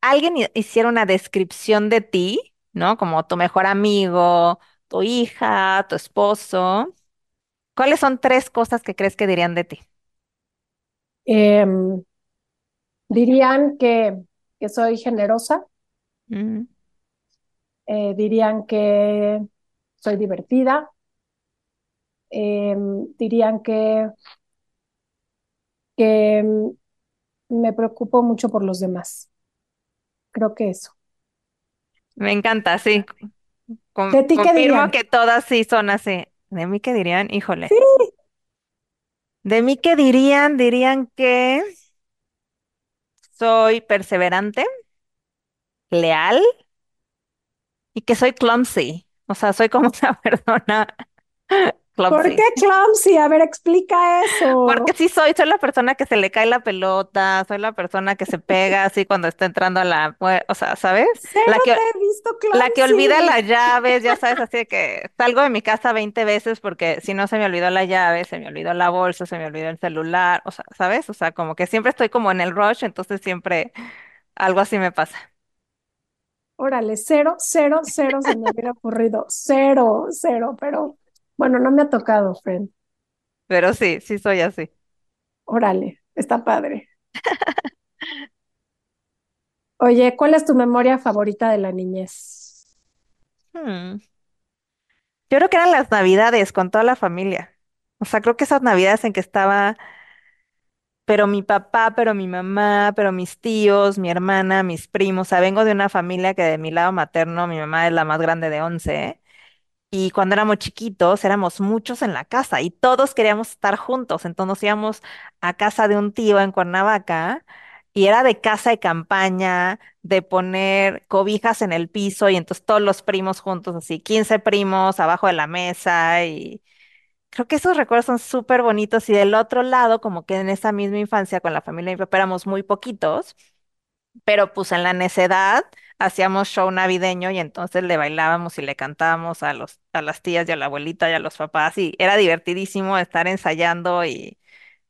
alguien hi- hiciera una descripción de ti, ¿no? Como tu mejor amigo, tu hija, tu esposo, ¿cuáles son tres cosas que crees que dirían de ti? Em, dirían que, que soy generosa, Mm, eh, dirían que soy divertida, em, dirían que, que em, me preocupo mucho por los demás. Creo que eso. me encanta, sí. Con- ¿De ti qué confirmo dirían? que todas sí son así. ¿De mí qué dirían? Híjole. Sí, ¿De mí qué dirían? Dirían que soy perseverante, leal y que soy clumsy. O sea, soy como una persona ¿por qué clumsy. clumsy? A ver, explica Porque eso. sí soy, soy la persona que se le cae la pelota, soy la persona que se pega así cuando está entrando a la, o sea, ¿sabes? La que, te he visto la que olvida clumsy. las llaves, ya sabes, así de que salgo de mi casa 20 veces porque si no se me olvidó la llave, se me olvidó la bolsa, se me olvidó el celular, o sea, ¿sabes? O sea, como que siempre estoy como en el rush, entonces siempre algo así me pasa. Órale, cero, cero, cero se me hubiera ocurrido. Cero, cero, pero bueno, no me ha tocado, friend. Pero sí, sí soy así. Órale, está padre. Oye, ¿cuál es tu memoria favorita de la niñez? Hmm. Yo creo que eran las navidades con toda la familia. O sea, creo que esas navidades en que estaba pero mi papá, pero mi mamá, pero mis tíos, mi hermana, mis primos, o sea, vengo de una familia que de mi lado materno, mi mamá es la más grande de 11, y cuando éramos chiquitos éramos muchos en la casa y todos queríamos estar juntos, entonces íbamos a casa de un tío en Cuernavaca y era de casa de campaña, de poner cobijas en el piso y entonces todos los primos juntos, así, 15 primos abajo de la mesa y Creo que esos recuerdos son súper bonitos. Y del otro lado, como que en esa misma infancia con la familia éramos muy poquitos, pero pues en la necedad hacíamos show navideño y entonces le bailábamos y le cantábamos a los, a las tías y a la abuelita y a los papás y era divertidísimo estar ensayando y,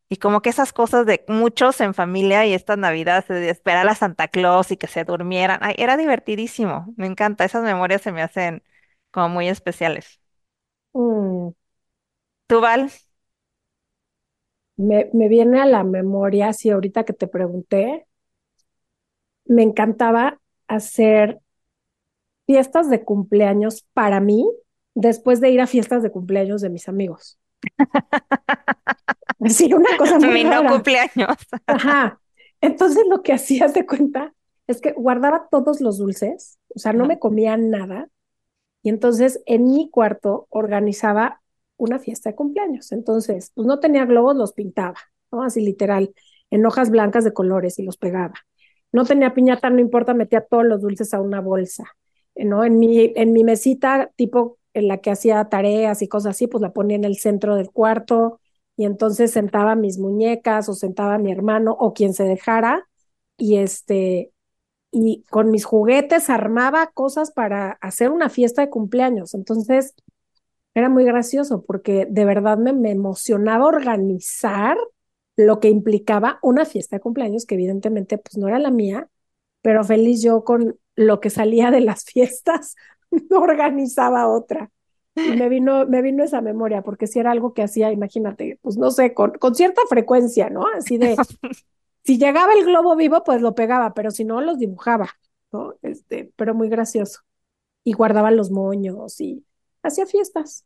y como que esas cosas de muchos en familia y estas navidades de esperar a Santa Claus y que se durmieran, ay, era divertidísimo, me encanta, esas memorias se me hacen como muy especiales. Mm, ¿Tú, Val? me, me viene a la memoria, sí, ahorita que te pregunté, me encantaba hacer fiestas de cumpleaños para mí después de ir a fiestas de cumpleaños de mis amigos. Sí, una cosa muy Mi no rara. cumpleaños. Ajá. Entonces lo que hacías de cuenta es que guardaba todos los dulces, o sea, no me comía nada, y entonces en mi cuarto organizaba una fiesta de cumpleaños. Entonces, pues no tenía globos, los pintaba, ¿no? Así literal, en hojas blancas de colores y los pegaba. No tenía piñata, no importa, metía todos los dulces a una bolsa, ¿no? En mi, en mi mesita, tipo en la que hacía tareas y cosas así, pues la ponía en el centro del cuarto y entonces sentaba mis muñecas o sentaba a mi hermano o quien se dejara y este y con mis juguetes armaba cosas para hacer una fiesta de cumpleaños. Entonces, era muy gracioso porque de verdad me, me emocionaba organizar lo que implicaba una fiesta de cumpleaños, que evidentemente pues no era la mía, pero feliz yo con lo que salía de las fiestas, no organizaba otra. Y me vino, me vino esa memoria, porque si era algo que hacía, imagínate, pues no sé, con, con cierta frecuencia, ¿no? Así de, si llegaba el globo vivo, pues lo pegaba, pero si no, los dibujaba, ¿no? Este, pero muy gracioso. Y guardaba los moños y hacía fiestas.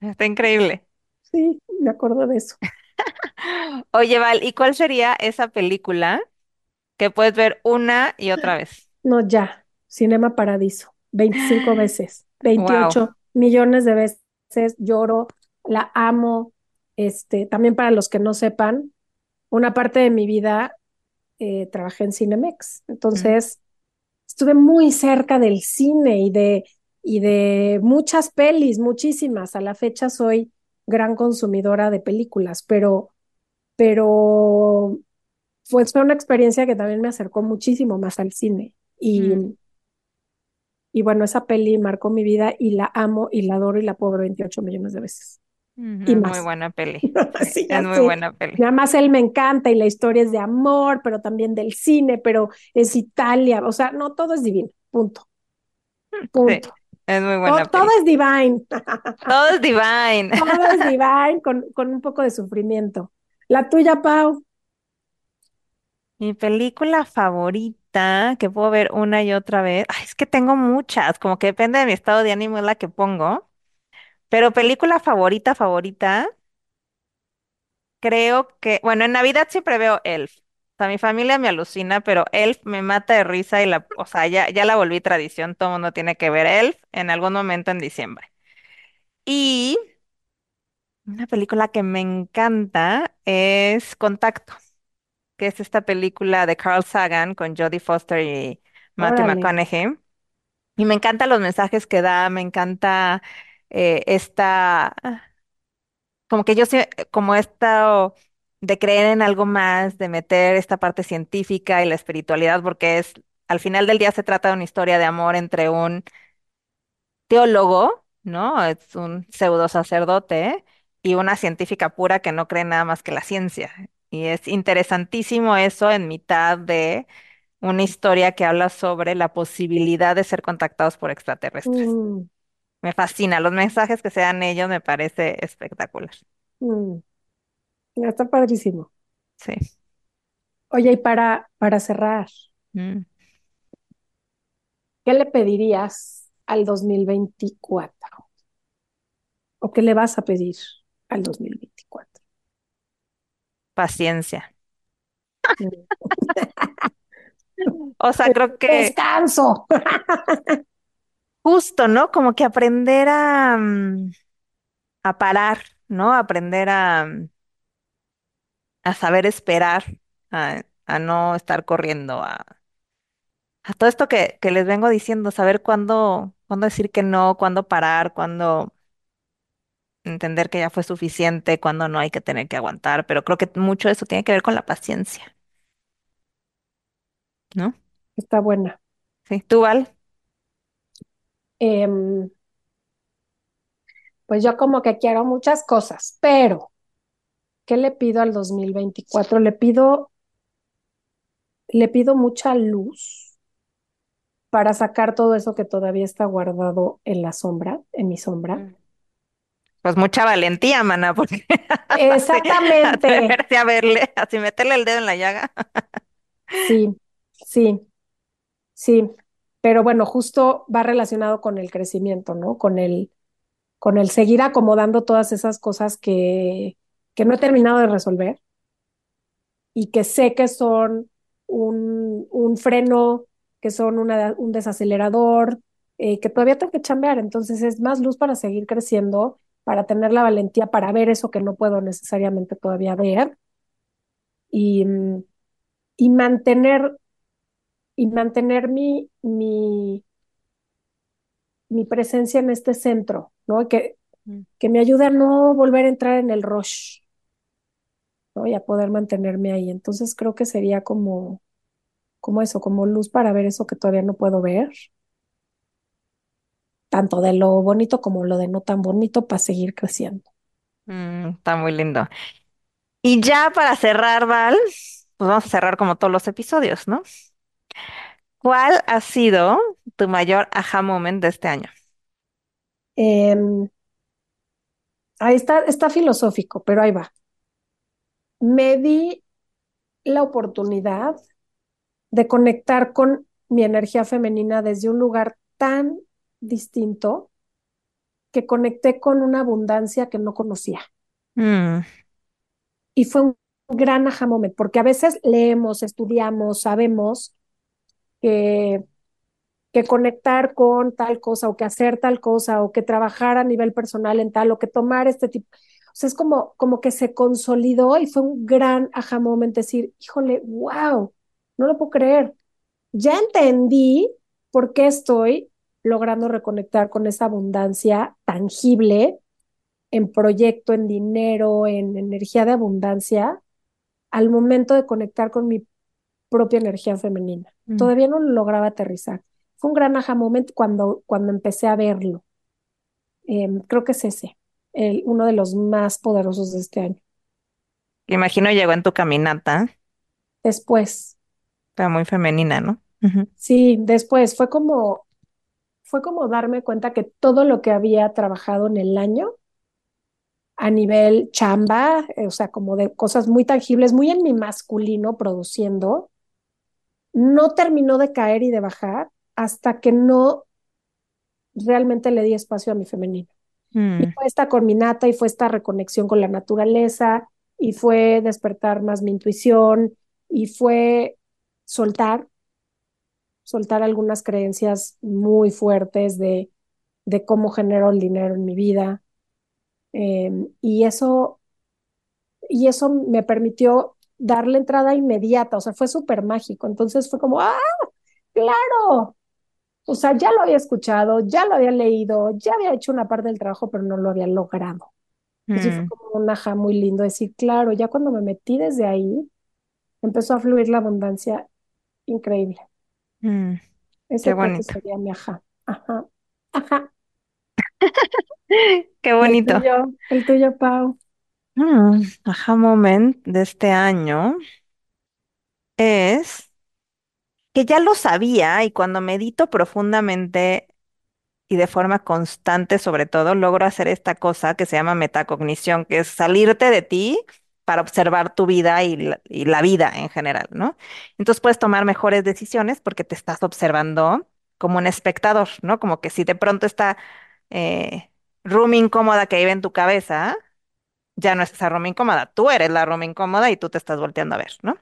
Está increíble. Sí, me acuerdo de eso. Oye, Val, ¿y cuál sería esa película que puedes ver una y otra vez? No, ya, Cinema Paradiso, 25 veces, 28 millones de veces lloro, la amo. Este, también para los que no sepan, una parte de mi vida eh, trabajé en Cinemex, entonces estuve muy cerca del cine y de, y de muchas pelis, muchísimas. A la fecha soy gran consumidora de películas, pero, pero fue una experiencia que también me acercó muchísimo más al cine. Y, mm. y bueno, esa peli marcó mi vida y la amo y la adoro y la puedo ver 28 millones de veces. y más. Muy buena peli. es muy buena peli. Además, él me encanta y la historia es de amor, pero también del cine, pero es Italia. O sea, no, todo es divino. Punto. Punto. Es muy buena. Todo, todo es divine. Todo es divine. Todo es divine con, con un poco de sufrimiento. La tuya, Pau. Mi película favorita, que puedo ver una y otra vez, es que tengo muchas, como que depende de mi estado de ánimo es la que pongo, pero película favorita, favorita, creo que, bueno, en Navidad siempre veo Elf. O sea, mi familia me alucina, pero Elf me mata de risa y la, o sea, ya, ya la volví tradición, todo mundo tiene que ver Elf en algún momento en diciembre. Y una película que me encanta es Contacto que es esta película de Carl Sagan con Jodie Foster y Matthew McConaughey. Y me encantan los mensajes que da, me encanta eh, esta, como que yo sé, como esto de creer en algo más, de meter esta parte científica y la espiritualidad, porque es, al final del día se trata de una historia de amor entre un teólogo, ¿no? Es un pseudo sacerdote y una científica pura que no cree nada más que la ciencia. Y es interesantísimo eso en mitad de una historia que habla sobre la posibilidad de ser contactados por extraterrestres. Mm. Me fascina, los mensajes que se dan ellos me parece espectacular. Mm. Está padrísimo. Sí. Oye, y para, para cerrar, mm. ¿qué le pedirías al 2024? ¿O qué le vas a pedir al 2024? paciencia. O sea, creo que Descanso. justo, ¿no? Como que aprender a, mm, a parar, ¿no? Aprender a, mm, a saber esperar, a, a no estar corriendo, a, a todo esto que, que les vengo diciendo, saber cuándo, cuándo decir que no, cuándo parar, cuándo entender que ya fue suficiente, cuando no hay que tener que aguantar, pero creo que mucho de eso tiene que ver con la paciencia, ¿no? Está buena. Sí, ¿tú, Val? Em, pues yo como que quiero muchas cosas, pero ¿qué le pido al 2024? Le pido, le pido mucha luz para sacar todo eso que todavía está guardado en la sombra, en mi sombra. Mm. Pues mucha valentía, mana, porque Exactamente. a verle, así meterle el dedo en la llaga. Sí, sí, sí. Pero bueno, justo va relacionado con el crecimiento, ¿no? Con el, con el seguir acomodando todas esas cosas que, que no he terminado de resolver y que sé que son un, un freno, que son una, un desacelerador, eh, que todavía tengo que chambear. Entonces es más luz para seguir creciendo para tener la valentía para ver eso que no puedo necesariamente todavía ver y, y mantener y mantener mi, mi, mi presencia en este centro, ¿no? Que, que me ayude a no volver a entrar en el rush, ¿no? Y a poder mantenerme ahí. Entonces creo que sería como, como eso, como luz para ver eso que todavía no puedo ver, tanto de lo bonito como lo de no tan bonito para seguir creciendo. Mm, está muy lindo. Y ya para cerrar, Val, pues vamos a cerrar como todos los episodios, ¿no? ¿Cuál ha sido tu mayor aha moment de este año? Em, ahí está, está filosófico, pero ahí va. Me di la oportunidad de conectar con mi energía femenina desde un lugar tan distinto que conecté con una abundancia que no conocía. Mm, Y fue un gran aha moment, porque a veces leemos, estudiamos, sabemos que, que conectar con tal cosa o que hacer tal cosa o que trabajar a nivel personal en tal o que tomar este tipo. O sea, es como, como que se consolidó y fue un gran aha moment decir, híjole, wow, no lo puedo creer. Ya entendí por qué estoy logrando reconectar con esa abundancia tangible en proyecto, en dinero, en energía de abundancia, al momento de conectar con mi propia energía femenina. Mm. Todavía no lo lograba aterrizar. Fue un gran aha moment cuando, cuando empecé a verlo. Em, creo que es ese, el, uno de los más poderosos de este año. imagino llegó en tu caminata, Después, pero muy femenina, ¿no? Sí, después fue como, fue como darme cuenta que todo lo que había trabajado en el año a nivel chamba, eh, o sea, como de cosas muy tangibles, muy en mi masculino produciendo, no terminó de caer y de bajar hasta que no realmente le di espacio a mi femenino. Y Mm, fue esta caminata y fue esta reconexión con la naturaleza y fue despertar más mi intuición y fue soltar, soltar algunas creencias muy fuertes de, de cómo genero el dinero en mi vida. Eh, y eso, y eso me permitió darle entrada inmediata, o sea, fue súper mágico. Entonces fue como, ah, claro. O sea, ya lo había escuchado, ya lo había leído, ya había hecho una parte del trabajo, pero no lo había logrado. Así fue mm, como un ajá muy lindo, decir, claro, ya cuando me metí desde ahí, empezó a fluir la abundancia increíble. Mm, Ese qué bonito. sería mi ajá. Ajá, ajá. Qué ¿Y el bonito. tuyo? El tuyo, Pau. Mm, aha moment de este año es que ya lo sabía y cuando medito profundamente y de forma constante, sobre todo, logro hacer esta cosa que se llama metacognición, que es salirte de ti para observar tu vida y la, vida en general, ¿no? Entonces puedes tomar mejores decisiones porque te estás observando como un espectador, ¿no? Como que si de pronto está eh, room incómoda que vive en tu cabeza, ya no es esa room incómoda, tú eres la room incómoda y tú te estás volteando a ver, ¿no?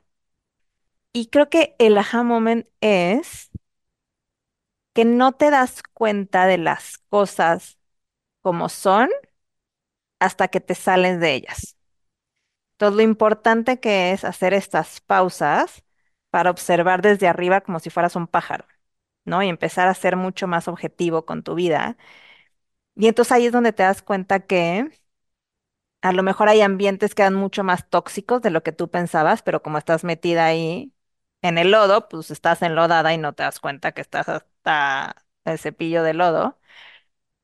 Y creo que el aha moment es que no te das cuenta de las cosas como son hasta que te sales de ellas. Entonces, lo importante que es hacer estas pausas para observar desde arriba como si fueras un pájaro, ¿no? Y empezar a ser mucho más objetivo con tu vida. Y entonces ahí es donde te das cuenta que a lo mejor hay ambientes que eran mucho más tóxicos de lo que tú pensabas, pero como estás metida ahí en el lodo, pues estás enlodada y no te das cuenta que estás hasta el cepillo de lodo.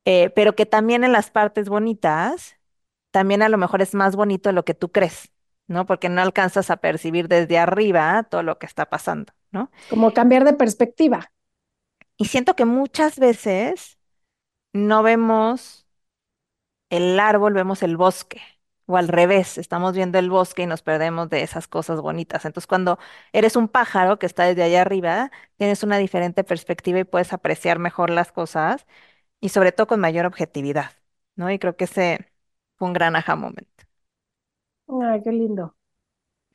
Eh, pero que también en las partes bonitas también a lo mejor es más bonito de lo que tú crees, ¿no? Porque no alcanzas a percibir desde arriba todo lo que está pasando, ¿no? Como cambiar de perspectiva. Y siento que muchas veces no vemos el árbol, vemos el bosque, o al revés, estamos viendo el bosque y nos perdemos de esas cosas bonitas. Entonces, cuando eres un pájaro que está desde allá arriba, tienes una diferente perspectiva y puedes apreciar mejor las cosas y sobre todo con mayor objetividad, ¿no? Y creo que ese fue un gran aha moment. Ay, qué lindo.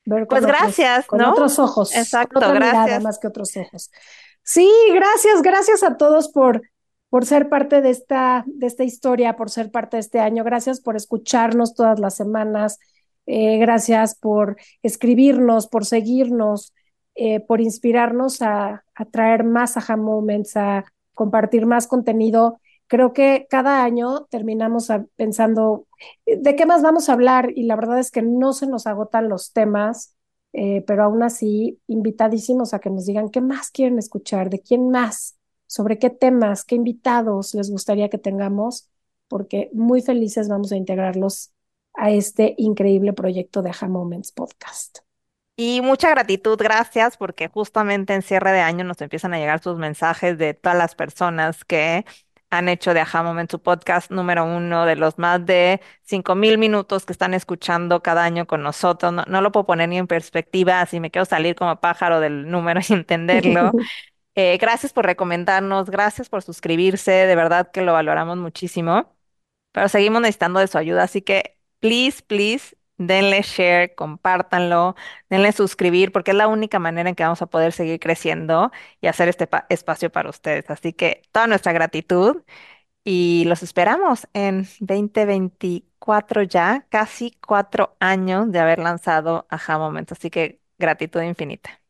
Ver Pues otros, gracias, con ¿no? otros ojos, Exacto, otra gracias. más que otros ojos. Sí, gracias, gracias a todos por, por ser parte de esta, de esta historia, por ser parte de este año. Gracias por escucharnos todas las semanas. Eh, gracias por escribirnos, por seguirnos, eh, por inspirarnos a, a traer más aha moments, a compartir más contenido. Creo que cada año terminamos pensando de qué más vamos a hablar y la verdad es que no se nos agotan los temas eh, pero aún así, invitadísimos a que nos digan qué más quieren escuchar, de quién más, sobre qué temas, qué invitados les gustaría que tengamos, porque muy felices vamos a integrarlos a este increíble proyecto de Aha Moments Podcast. Y mucha gratitud, gracias, porque justamente en cierre de año nos empiezan a llegar sus mensajes de todas las personas que han hecho de Aha Moment su podcast número uno de los más de cinco mil minutos que están escuchando cada año con nosotros. No, no, lo puedo poner ni en perspectiva, así me quiero salir como pájaro del número y entenderlo. eh, gracias por recomendarnos, gracias por suscribirse, de verdad que lo valoramos muchísimo, pero seguimos necesitando de su ayuda, así que please, please denle share, compártanlo, denle suscribir, porque es la única manera en que vamos a poder seguir creciendo y hacer este espacio para ustedes. Así que toda nuestra gratitud y los esperamos en 2024 ya, casi cuatro años de haber lanzado Aha Moment. Así que gratitud infinita.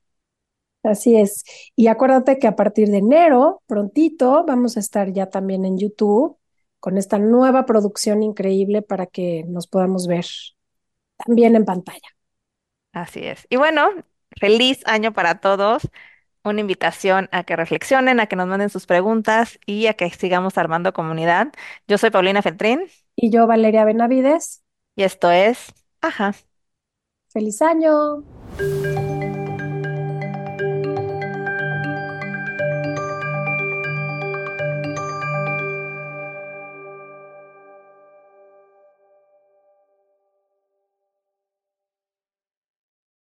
Así es. Y acuérdate que a partir de enero, prontito, vamos a estar ya también en YouTube con esta nueva producción increíble para que nos podamos ver también en pantalla. Así es. Y bueno, feliz año para todos. Una invitación a que reflexionen, a que nos manden sus preguntas y a que sigamos armando comunidad. Yo soy Paulina Feltrín. Y yo, Valeria Benavides. Y esto es Ajá. Feliz año.